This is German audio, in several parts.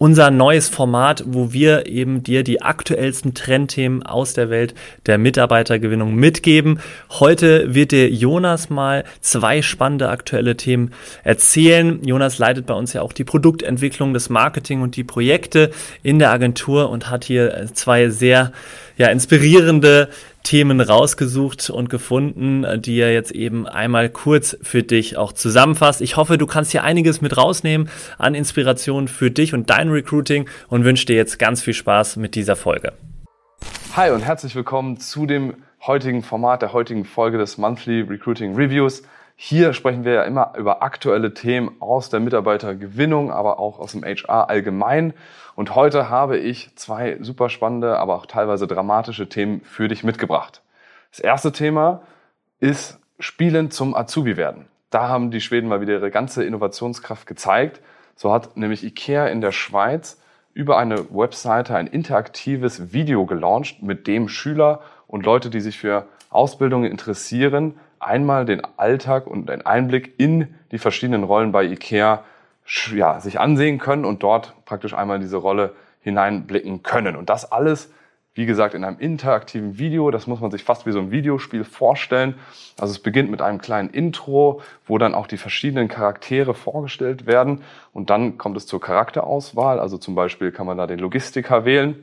unser neues Format, wo wir eben dir die aktuellsten Trendthemen aus der Welt der Mitarbeitergewinnung mitgeben. Heute wird dir Jonas mal zwei spannende aktuelle Themen erzählen. Jonas leitet bei uns ja auch die Produktentwicklung, das Marketing und die Projekte in der Agentur und hat hier zwei sehr ja, inspirierende Themen rausgesucht und gefunden, die er jetzt eben einmal kurz für dich auch zusammenfasst. Ich hoffe, du kannst hier einiges mit rausnehmen an Inspiration für dich und dein Recruiting und wünsche dir jetzt ganz viel Spaß mit dieser Folge. Hi und herzlich willkommen zu dem heutigen Format, der heutigen Folge des Monthly Recruiting Reviews. Hier sprechen wir ja immer über aktuelle Themen aus der Mitarbeitergewinnung, aber auch aus dem HR allgemein. Und heute habe ich zwei super spannende, aber auch teilweise dramatische Themen für dich mitgebracht. Das erste Thema ist Spielen zum Azubi werden. Da haben die Schweden mal wieder ihre ganze Innovationskraft gezeigt. So hat nämlich IKEA in der Schweiz über eine Webseite ein interaktives Video gelauncht, mit dem Schüler und Leute, die sich für Ausbildungen interessieren, einmal den Alltag und einen Einblick in die verschiedenen Rollen bei IKEA ja, sich ansehen können und dort praktisch einmal in diese Rolle hineinblicken können. Und das alles, wie gesagt, in einem interaktiven Video. Das muss man sich fast wie so ein Videospiel vorstellen. Also es beginnt mit einem kleinen Intro, wo dann auch die verschiedenen Charaktere vorgestellt werden. Und dann kommt es zur Charakterauswahl. Also zum Beispiel kann man da den Logistiker wählen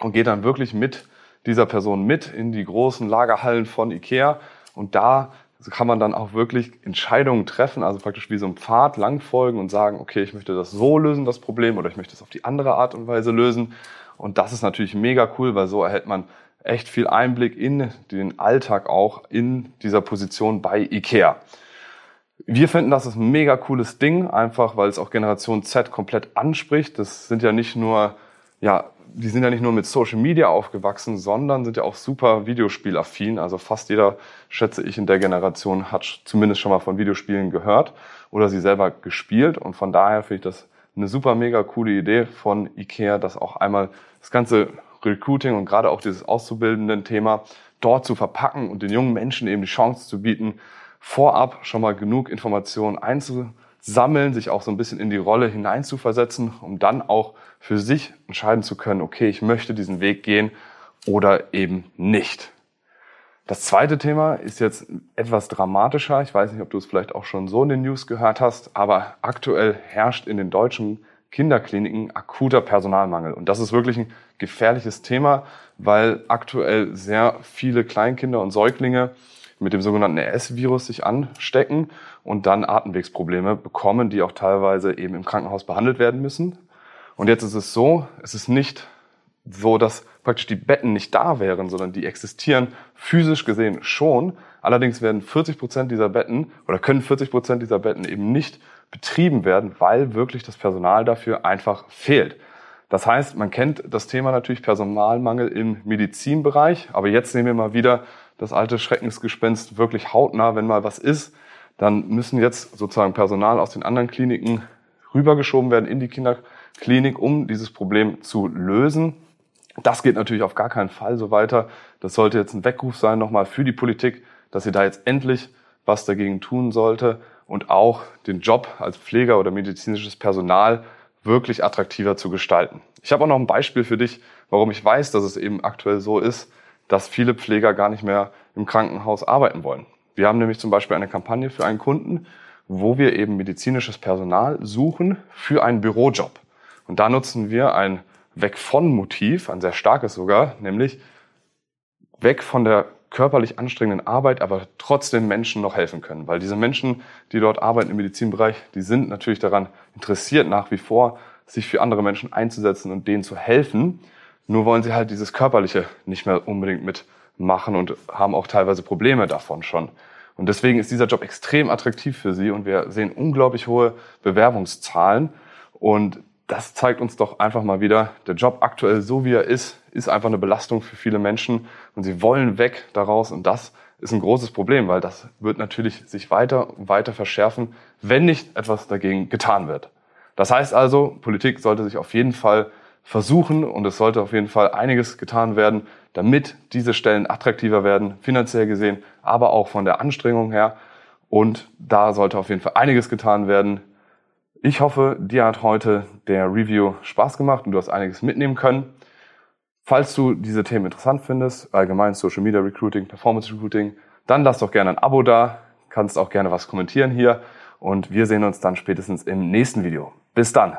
und geht dann wirklich mit dieser Person mit in die großen Lagerhallen von IKEA und da kann man dann auch wirklich Entscheidungen treffen, also praktisch wie so ein Pfad langfolgen und sagen, okay, ich möchte das so lösen, das Problem, oder ich möchte es auf die andere Art und Weise lösen. Und das ist natürlich mega cool, weil so erhält man echt viel Einblick in den Alltag auch in dieser Position bei IKEA. Wir finden, das ist ein mega cooles Ding, einfach weil es auch Generation Z komplett anspricht. Das sind ja nicht nur ja, die sind ja nicht nur mit Social Media aufgewachsen, sondern sind ja auch super Videospielaffin. Also fast jeder, schätze ich, in der Generation hat zumindest schon mal von Videospielen gehört oder sie selber gespielt. Und von daher finde ich das eine super mega coole Idee von IKEA, dass auch einmal das ganze Recruiting und gerade auch dieses auszubildenden Thema dort zu verpacken und den jungen Menschen eben die Chance zu bieten, vorab schon mal genug Informationen einzusammeln, sich auch so ein bisschen in die Rolle hineinzuversetzen, um dann auch für sich entscheiden zu können, okay, ich möchte diesen Weg gehen oder eben nicht. Das zweite Thema ist jetzt etwas dramatischer. Ich weiß nicht, ob du es vielleicht auch schon so in den News gehört hast, aber aktuell herrscht in den deutschen Kinderkliniken akuter Personalmangel. Und das ist wirklich ein gefährliches Thema, weil aktuell sehr viele Kleinkinder und Säuglinge mit dem sogenannten RS-Virus sich anstecken und dann Atemwegsprobleme bekommen, die auch teilweise eben im Krankenhaus behandelt werden müssen. Und jetzt ist es so, es ist nicht so, dass praktisch die Betten nicht da wären, sondern die existieren physisch gesehen schon. Allerdings werden 40 Prozent dieser Betten oder können 40 Prozent dieser Betten eben nicht betrieben werden, weil wirklich das Personal dafür einfach fehlt. Das heißt, man kennt das Thema natürlich Personalmangel im Medizinbereich, aber jetzt sehen wir mal wieder das alte Schreckensgespenst wirklich hautnah, wenn mal was ist, dann müssen jetzt sozusagen Personal aus den anderen Kliniken rübergeschoben werden in die Kinder Klinik, um dieses Problem zu lösen. Das geht natürlich auf gar keinen Fall so weiter. Das sollte jetzt ein Weckruf sein nochmal für die Politik, dass sie da jetzt endlich was dagegen tun sollte und auch den Job als Pfleger oder medizinisches Personal wirklich attraktiver zu gestalten. Ich habe auch noch ein Beispiel für dich, warum ich weiß, dass es eben aktuell so ist, dass viele Pfleger gar nicht mehr im Krankenhaus arbeiten wollen. Wir haben nämlich zum Beispiel eine Kampagne für einen Kunden, wo wir eben medizinisches Personal suchen für einen Bürojob. Und da nutzen wir ein Weg von Motiv, ein sehr starkes sogar, nämlich weg von der körperlich anstrengenden Arbeit, aber trotzdem Menschen noch helfen können. Weil diese Menschen, die dort arbeiten im Medizinbereich, die sind natürlich daran interessiert, nach wie vor sich für andere Menschen einzusetzen und denen zu helfen. Nur wollen sie halt dieses Körperliche nicht mehr unbedingt mitmachen und haben auch teilweise Probleme davon schon. Und deswegen ist dieser Job extrem attraktiv für sie und wir sehen unglaublich hohe Bewerbungszahlen. Und das zeigt uns doch einfach mal wieder, der Job aktuell so wie er ist, ist einfach eine Belastung für viele Menschen und sie wollen weg daraus und das ist ein großes Problem, weil das wird natürlich sich weiter und weiter verschärfen, wenn nicht etwas dagegen getan wird. Das heißt also, Politik sollte sich auf jeden Fall versuchen und es sollte auf jeden Fall einiges getan werden, damit diese Stellen attraktiver werden, finanziell gesehen, aber auch von der Anstrengung her. Und da sollte auf jeden Fall einiges getan werden. Ich hoffe, dir hat heute der Review Spaß gemacht und du hast einiges mitnehmen können. Falls du diese Themen interessant findest, allgemein Social Media Recruiting, Performance Recruiting, dann lass doch gerne ein Abo da, kannst auch gerne was kommentieren hier und wir sehen uns dann spätestens im nächsten Video. Bis dann!